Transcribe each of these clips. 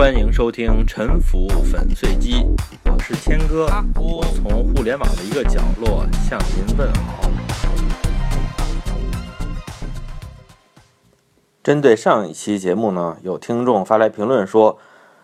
欢迎收听《沉浮粉碎机》，我是谦哥，我从互联网的一个角落向您问好。针对上一期节目呢，有听众发来评论说，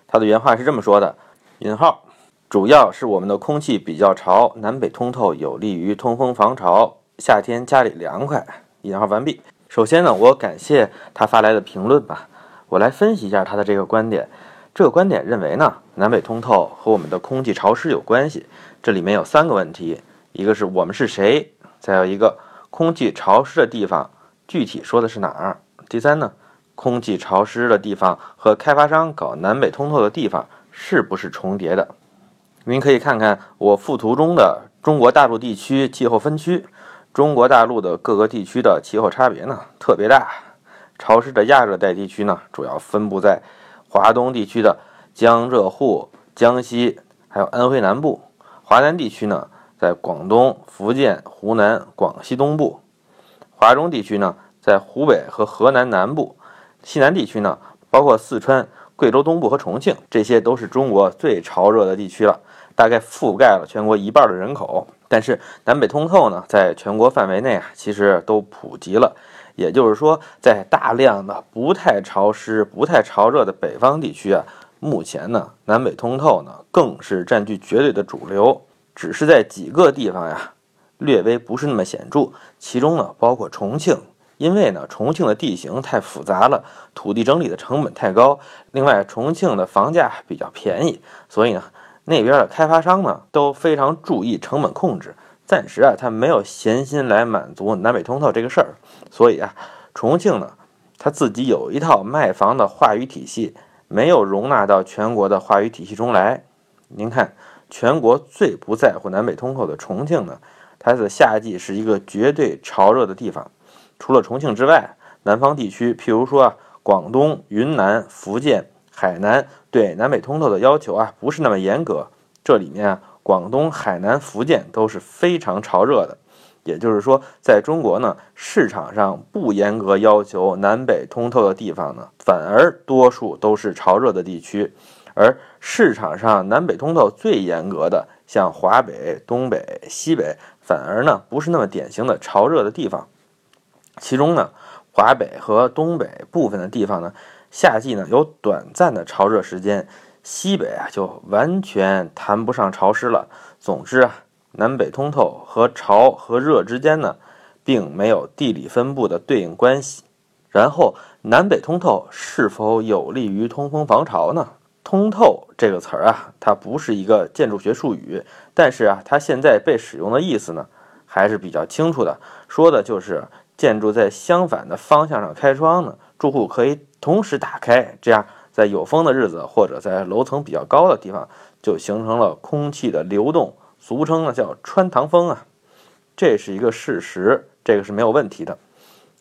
他的原话是这么说的：“引号，主要是我们的空气比较潮，南北通透有利于通风防潮，夏天家里凉快。”引号完毕。首先呢，我感谢他发来的评论吧，我来分析一下他的这个观点。这个观点认为呢，南北通透和我们的空气潮湿有关系。这里面有三个问题，一个是我们是谁，再有一个空气潮湿的地方具体说的是哪儿。第三呢，空气潮湿的地方和开发商搞南北通透的地方是不是重叠的？您可以看看我附图中的中国大陆地区气候分区。中国大陆的各个地区的气候差别呢特别大，潮湿的亚热带地区呢主要分布在。华东地区的江浙沪、江西，还有安徽南部；华南地区呢，在广东、福建、湖南、广西东部；华中地区呢，在湖北和河南南部；西南地区呢，包括四川、贵州东部和重庆，这些都是中国最潮热的地区了，大概覆盖了全国一半的人口。但是南北通透呢，在全国范围内啊，其实都普及了。也就是说，在大量的不太潮湿、不太潮热的北方地区啊，目前呢，南北通透呢更是占据绝对的主流。只是在几个地方呀，略微不是那么显著。其中呢，包括重庆，因为呢，重庆的地形太复杂了，土地整理的成本太高。另外，重庆的房价比较便宜，所以呢，那边的开发商呢都非常注意成本控制。暂时啊，他没有闲心来满足南北通透这个事儿，所以啊，重庆呢，他自己有一套卖房的话语体系，没有容纳到全国的话语体系中来。您看，全国最不在乎南北通透的重庆呢，它的夏季是一个绝对潮热的地方。除了重庆之外，南方地区，譬如说啊，广东、云南、福建、海南，对南北通透的要求啊，不是那么严格。这里面啊。广东、海南、福建都是非常潮热的，也就是说，在中国呢，市场上不严格要求南北通透的地方呢，反而多数都是潮热的地区；而市场上南北通透最严格的，像华北、东北、西北，反而呢不是那么典型的潮热的地方。其中呢，华北和东北部分的地方呢，夏季呢有短暂的潮热时间。西北啊，就完全谈不上潮湿了。总之啊，南北通透和潮和热之间呢，并没有地理分布的对应关系。然后，南北通透是否有利于通风防潮呢？通透这个词儿啊，它不是一个建筑学术语，但是啊，它现在被使用的意思呢，还是比较清楚的。说的就是建筑在相反的方向上开窗呢，住户可以同时打开，这样。在有风的日子，或者在楼层比较高的地方，就形成了空气的流动，俗称呢叫穿堂风啊，这是一个事实，这个是没有问题的。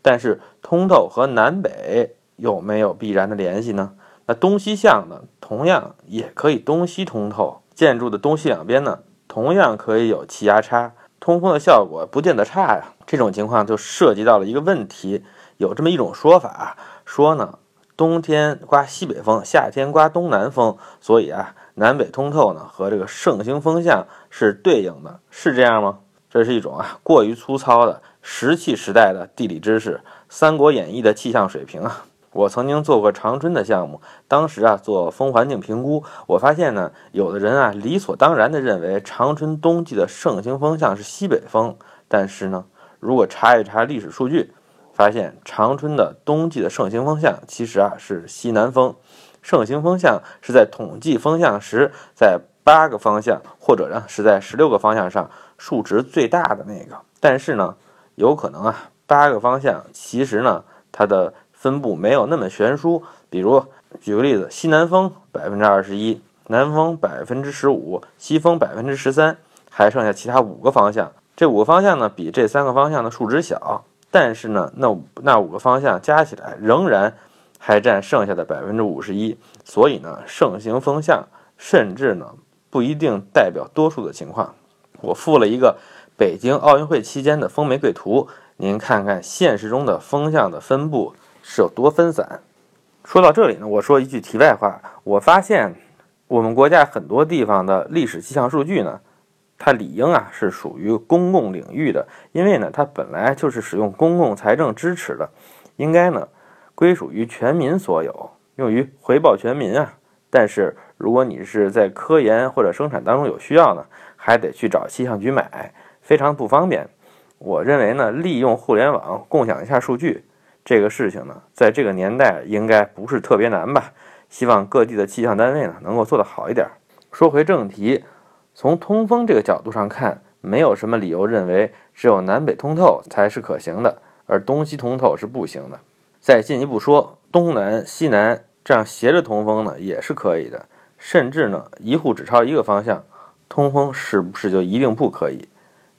但是通透和南北有没有必然的联系呢？那东西向呢，同样也可以东西通透，建筑的东西两边呢，同样可以有气压差，通风的效果不见得差呀。这种情况就涉及到了一个问题，有这么一种说法，说呢。冬天刮西北风，夏天刮东南风，所以啊，南北通透呢和这个盛行风向是对应的，是这样吗？这是一种啊过于粗糙的石器时代的地理知识，《三国演义》的气象水平啊。我曾经做过长春的项目，当时啊做风环境评估，我发现呢，有的人啊理所当然地认为长春冬季的盛行风向是西北风，但是呢，如果查一查历史数据。发现长春的冬季的盛行风向其实啊是西南风，盛行风向是在统计风向时，在八个方向或者呢是在十六个方向上数值最大的那个。但是呢，有可能啊八个方向其实呢它的分布没有那么悬殊。比如举个例子，西南风百分之二十一，南风百分之十五，西风百分之十三，还剩下其他五个方向。这五个方向呢比这三个方向的数值小。但是呢，那那五个方向加起来仍然还占剩下的百分之五十一，所以呢，盛行风向甚至呢不一定代表多数的情况。我附了一个北京奥运会期间的风玫瑰图，您看看现实中的风向的分布是有多分散。说到这里呢，我说一句题外话，我发现我们国家很多地方的历史气象数据呢，它理应啊是属于公共领域的，因为呢它本来就是使用公共财政支持的，应该呢归属于全民所有，用于回报全民啊。但是如果你是在科研或者生产当中有需要呢，还得去找气象局买，非常不方便。我认为呢，利用互联网共享一下数据。这个事情呢，在这个年代应该不是特别难吧？希望各地的气象单位呢能够做得好一点。说回正题，从通风这个角度上看，没有什么理由认为只有南北通透才是可行的，而东西通透是不行的。再进一步说，东南西南这样斜着通风呢也是可以的，甚至呢一户只朝一个方向通风，是不是就一定不可以？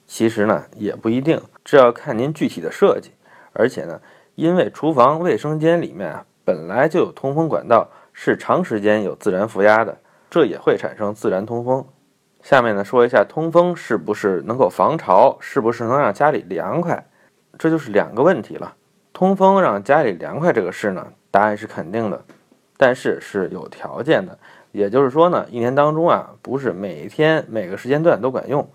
其实呢也不一定，这要看您具体的设计，而且呢。因为厨房、卫生间里面啊本来就有通风管道，是长时间有自然负压的，这也会产生自然通风。下面呢说一下通风是不是能够防潮，是不是能让家里凉快，这就是两个问题了。通风让家里凉快这个事呢，答案是肯定的，但是是有条件的，也就是说呢，一年当中啊不是每天每个时间段都管用。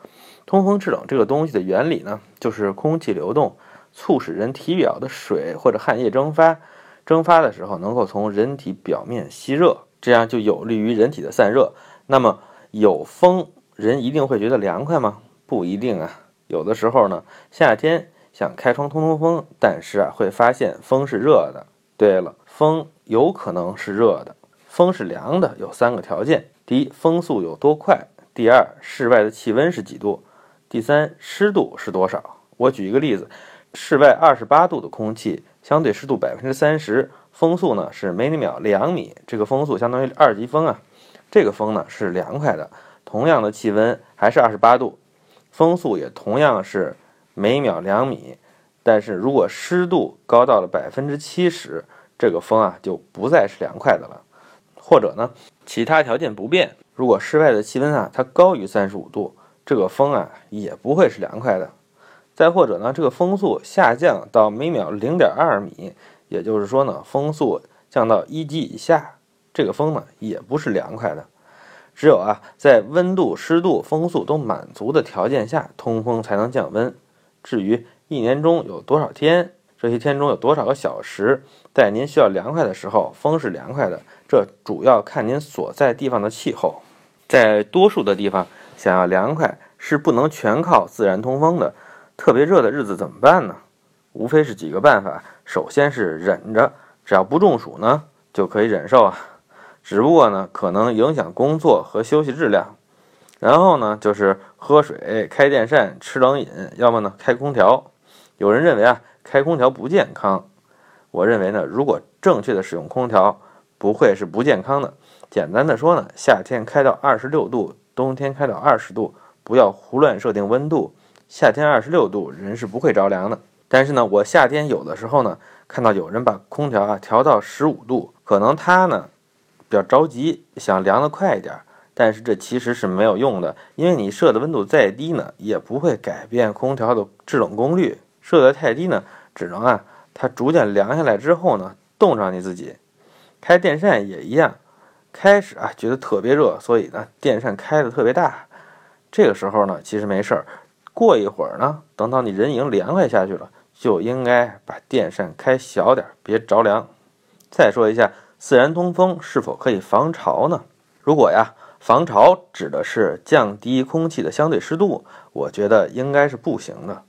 通风制冷这个东西的原理呢，就是空气流动。促使人体表的水或者汗液蒸发，蒸发的时候能够从人体表面吸热，这样就有利于人体的散热。那么有风，人一定会觉得凉快吗？不一定啊。有的时候呢，夏天想开窗通通风，但是啊会发现风是热的。对了，风有可能是热的，风是凉的，有三个条件：第一，风速有多快；第二，室外的气温是几度；第三，湿度是多少。我举一个例子。室外二十八度的空气，相对湿度百分之三十，风速呢是每秒两米，这个风速相当于二级风啊。这个风呢是凉快的，同样的气温还是二十八度，风速也同样是每秒两米。但是如果湿度高到了百分之七十，这个风啊就不再是凉快的了。或者呢，其他条件不变，如果室外的气温啊它高于三十五度，这个风啊也不会是凉快的。再或者呢，这个风速下降到每秒零点二米，也就是说呢，风速降到一级以下，这个风呢也不是凉快的。只有啊，在温度、湿度、风速都满足的条件下，通风才能降温。至于一年中有多少天，这些天中有多少个小时，在您需要凉快的时候，风是凉快的，这主要看您所在地方的气候。在多数的地方，想要凉快是不能全靠自然通风的。特别热的日子怎么办呢？无非是几个办法。首先是忍着，只要不中暑呢，就可以忍受啊。只不过呢，可能影响工作和休息质量。然后呢，就是喝水、开电扇、吃冷饮，要么呢开空调。有人认为啊，开空调不健康。我认为呢，如果正确的使用空调，不会是不健康的。简单的说呢，夏天开到二十六度，冬天开到二十度，不要胡乱设定温度。夏天二十六度，人是不会着凉的。但是呢，我夏天有的时候呢，看到有人把空调啊调到十五度，可能他呢比较着急，想凉得快一点。但是这其实是没有用的，因为你设的温度再低呢，也不会改变空调的制冷功率。设得太低呢，只能啊，它逐渐凉下来之后呢，冻上你自己。开电扇也一样，开始啊觉得特别热，所以呢电扇开的特别大。这个时候呢，其实没事儿。过一会儿呢，等到你人已经凉快下去了，就应该把电扇开小点，别着凉。再说一下，自然通风是否可以防潮呢？如果呀，防潮指的是降低空气的相对湿度，我觉得应该是不行的。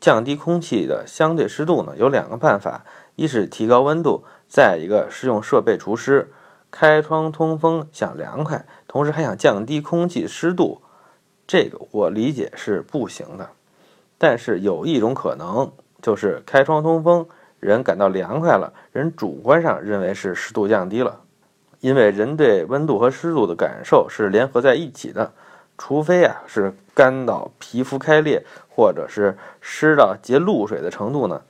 降低空气的相对湿度呢，有两个办法：一是提高温度，再一个是用设备除湿。开窗通风想凉快，同时还想降低空气湿度。这个我理解是不行的，但是有一种可能，就是开窗通风，人感到凉快了，人主观上认为是湿度降低了，因为人对温度和湿度的感受是联合在一起的，除非啊是干到皮肤开裂，或者是湿到结露水的程度呢，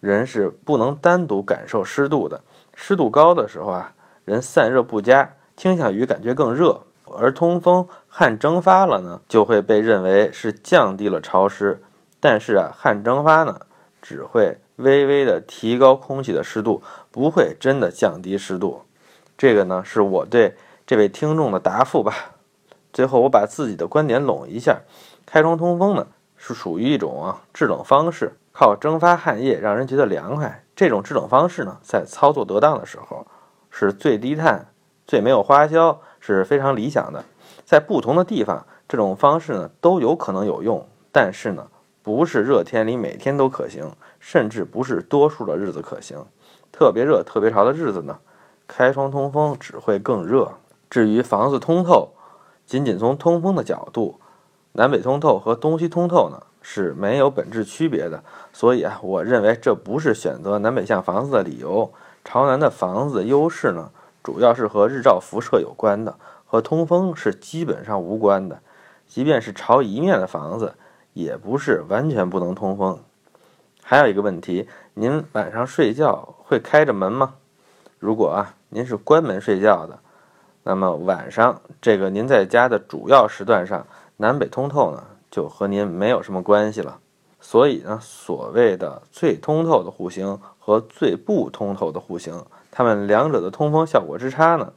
人是不能单独感受湿度的。湿度高的时候啊，人散热不佳，倾向于感觉更热。而通风汗蒸发了呢，就会被认为是降低了潮湿，但是啊，汗蒸发呢，只会微微的提高空气的湿度，不会真的降低湿度。这个呢，是我对这位听众的答复吧。最后，我把自己的观点拢一下：开窗通风呢，是属于一种啊制冷方式，靠蒸发汗液让人觉得凉快。这种制冷方式呢，在操作得当的时候，是最低碳、最没有花销，是非常理想的。在不同的地方，这种方式呢都有可能有用，但是呢，不是热天里每天都可行，甚至不是多数的日子可行。特别热、特别潮的日子呢，开窗通风只会更热。至于房子通透，仅仅从通风的角度，南北通透和东西通透呢是没有本质区别的。所以啊，我认为这不是选择南北向房子的理由。朝南的房子优势呢，主要是和日照辐射有关的。和通风是基本上无关的，即便是朝一面的房子，也不是完全不能通风。还有一个问题，您晚上睡觉会开着门吗？如果啊，您是关门睡觉的，那么晚上这个您在家的主要时段上，南北通透呢，就和您没有什么关系了。所以呢，所谓的最通透的户型和最不通透的户型，它们两者的通风效果之差呢？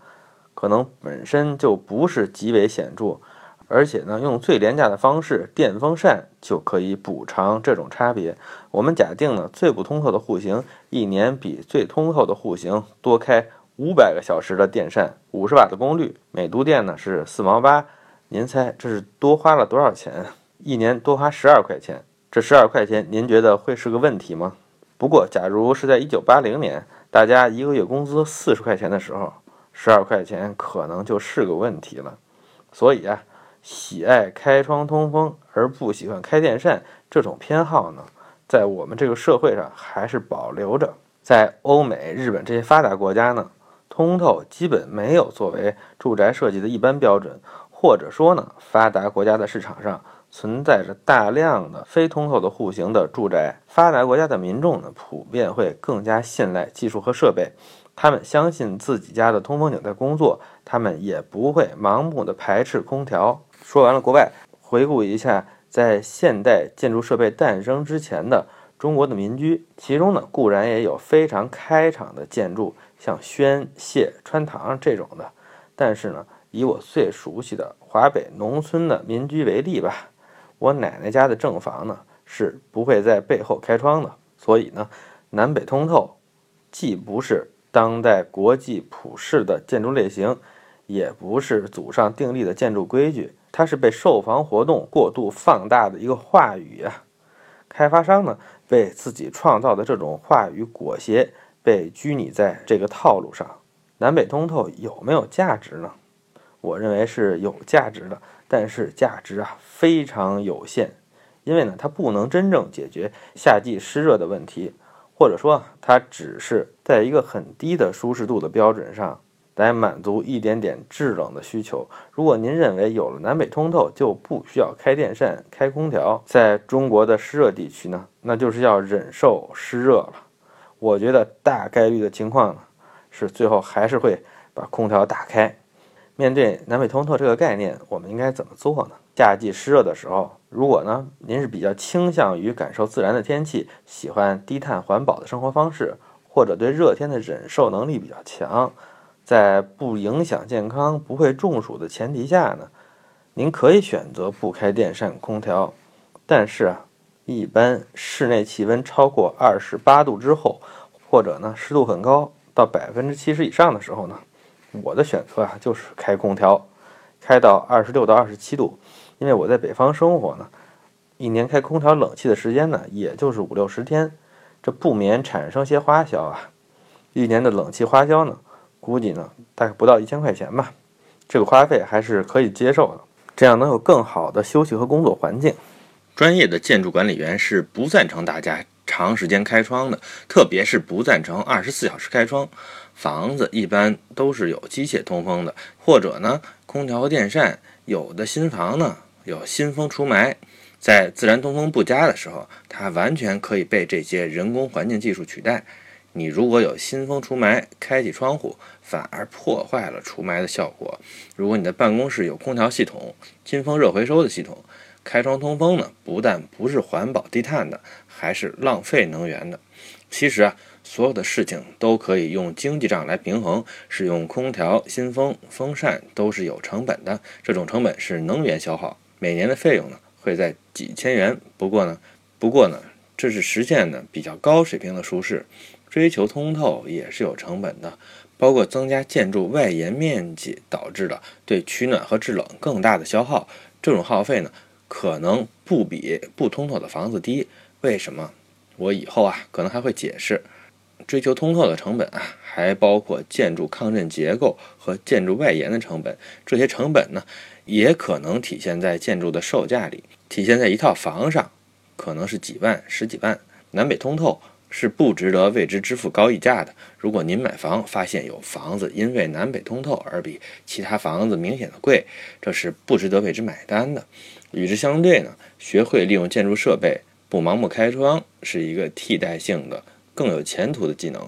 可能本身就不是极为显著，而且呢，用最廉价的方式电风扇就可以补偿这种差别。我们假定呢，最不通透的户型一年比最通透的户型多开五百个小时的电扇，五十瓦的功率，每度电呢是四毛八。您猜这是多花了多少钱？一年多花十二块钱。这十二块钱，您觉得会是个问题吗？不过，假如是在一九八零年，大家一个月工资四十块钱的时候。十二块钱可能就是个问题了，所以啊，喜爱开窗通风而不喜欢开电扇这种偏好呢，在我们这个社会上还是保留着。在欧美、日本这些发达国家呢，通透基本没有作为住宅设计的一般标准，或者说呢，发达国家的市场上存在着大量的非通透的户型的住宅，发达国家的民众呢，普遍会更加信赖技术和设备。他们相信自己家的通风井在工作，他们也不会盲目的排斥空调。说完了国外，回顾一下在现代建筑设备诞生之前的中国的民居，其中呢固然也有非常开敞的建筑，像宣谢穿堂这种的，但是呢，以我最熟悉的华北农村的民居为例吧，我奶奶家的正房呢是不会在背后开窗的，所以呢，南北通透既不是。当代国际普世的建筑类型，也不是祖上订立的建筑规矩，它是被售房活动过度放大的一个话语啊。开发商呢，被自己创造的这种话语裹挟，被拘泥在这个套路上。南北通透有没有价值呢？我认为是有价值的，但是价值啊非常有限，因为呢，它不能真正解决夏季湿热的问题。或者说，它只是在一个很低的舒适度的标准上来满足一点点制冷的需求。如果您认为有了南北通透就不需要开电扇、开空调，在中国的湿热地区呢，那就是要忍受湿热了。我觉得大概率的情况呢，是最后还是会把空调打开。面对南北通透这个概念，我们应该怎么做呢？夏季湿热的时候，如果呢您是比较倾向于感受自然的天气，喜欢低碳环保的生活方式，或者对热天的忍受能力比较强，在不影响健康、不会中暑的前提下呢，您可以选择不开电扇、空调。但是啊，一般室内气温超过二十八度之后，或者呢湿度很高到百分之七十以上的时候呢。我的选择啊，就是开空调，开到二十六到二十七度，因为我在北方生活呢，一年开空调冷气的时间呢，也就是五六十天，这不免产生些花销啊。一年的冷气花销呢，估计呢大概不到一千块钱吧，这个花费还是可以接受的，这样能有更好的休息和工作环境。专业的建筑管理员是不赞成大家长时间开窗的，特别是不赞成二十四小时开窗。房子一般都是有机械通风的，或者呢，空调电扇。有的新房呢有新风除霾，在自然通风不佳的时候，它完全可以被这些人工环境技术取代。你如果有新风除霾，开启窗户反而破坏了除霾的效果。如果你的办公室有空调系统、新风热回收的系统，开窗通风呢，不但不是环保低碳的，还是浪费能源的。其实啊，所有的事情都可以用经济账来平衡。使用空调、新风、风扇都是有成本的，这种成本是能源消耗，每年的费用呢会在几千元。不过呢，不过呢，这是实现的比较高水平的舒适。追求通透也是有成本的，包括增加建筑外延面积导致的对取暖和制冷更大的消耗。这种耗费呢，可能不比不通透的房子低。为什么？我以后啊可能还会解释。追求通透的成本啊，还包括建筑抗震结构和建筑外延的成本。这些成本呢，也可能体现在建筑的售价里，体现在一套房上，可能是几万、十几万。南北通透。是不值得为之支付高溢价的。如果您买房发现有房子因为南北通透而比其他房子明显的贵，这是不值得为之买单的。与之相对呢，学会利用建筑设备，不盲目开窗，是一个替代性的、更有前途的技能。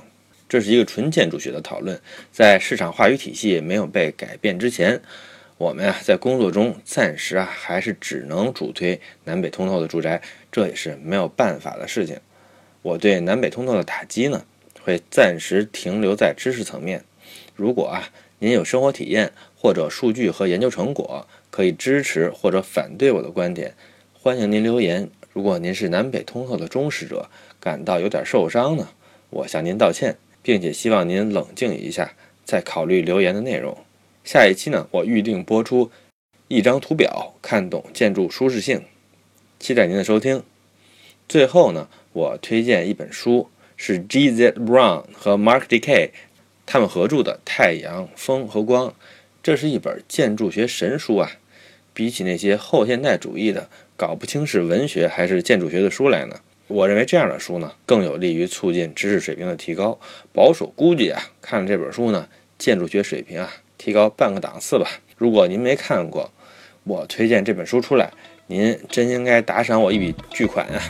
这是一个纯建筑学的讨论，在市场话语体系没有被改变之前，我们啊在工作中暂时啊还是只能主推南北通透的住宅，这也是没有办法的事情。我对南北通透的打击呢，会暂时停留在知识层面。如果啊，您有生活体验或者数据和研究成果，可以支持或者反对我的观点，欢迎您留言。如果您是南北通透的忠实者，感到有点受伤呢，我向您道歉，并且希望您冷静一下，再考虑留言的内容。下一期呢，我预定播出一张图表，看懂建筑舒适性，期待您的收听。最后呢。我推荐一本书，是 G.Z. Brown 和 Mark D.K. 他们合著的《太阳、风和光》，这是一本建筑学神书啊！比起那些后现代主义的搞不清是文学还是建筑学的书来呢，我认为这样的书呢更有利于促进知识水平的提高。保守估计啊，看了这本书呢，建筑学水平啊提高半个档次吧。如果您没看过，我推荐这本书出来，您真应该打赏我一笔巨款啊！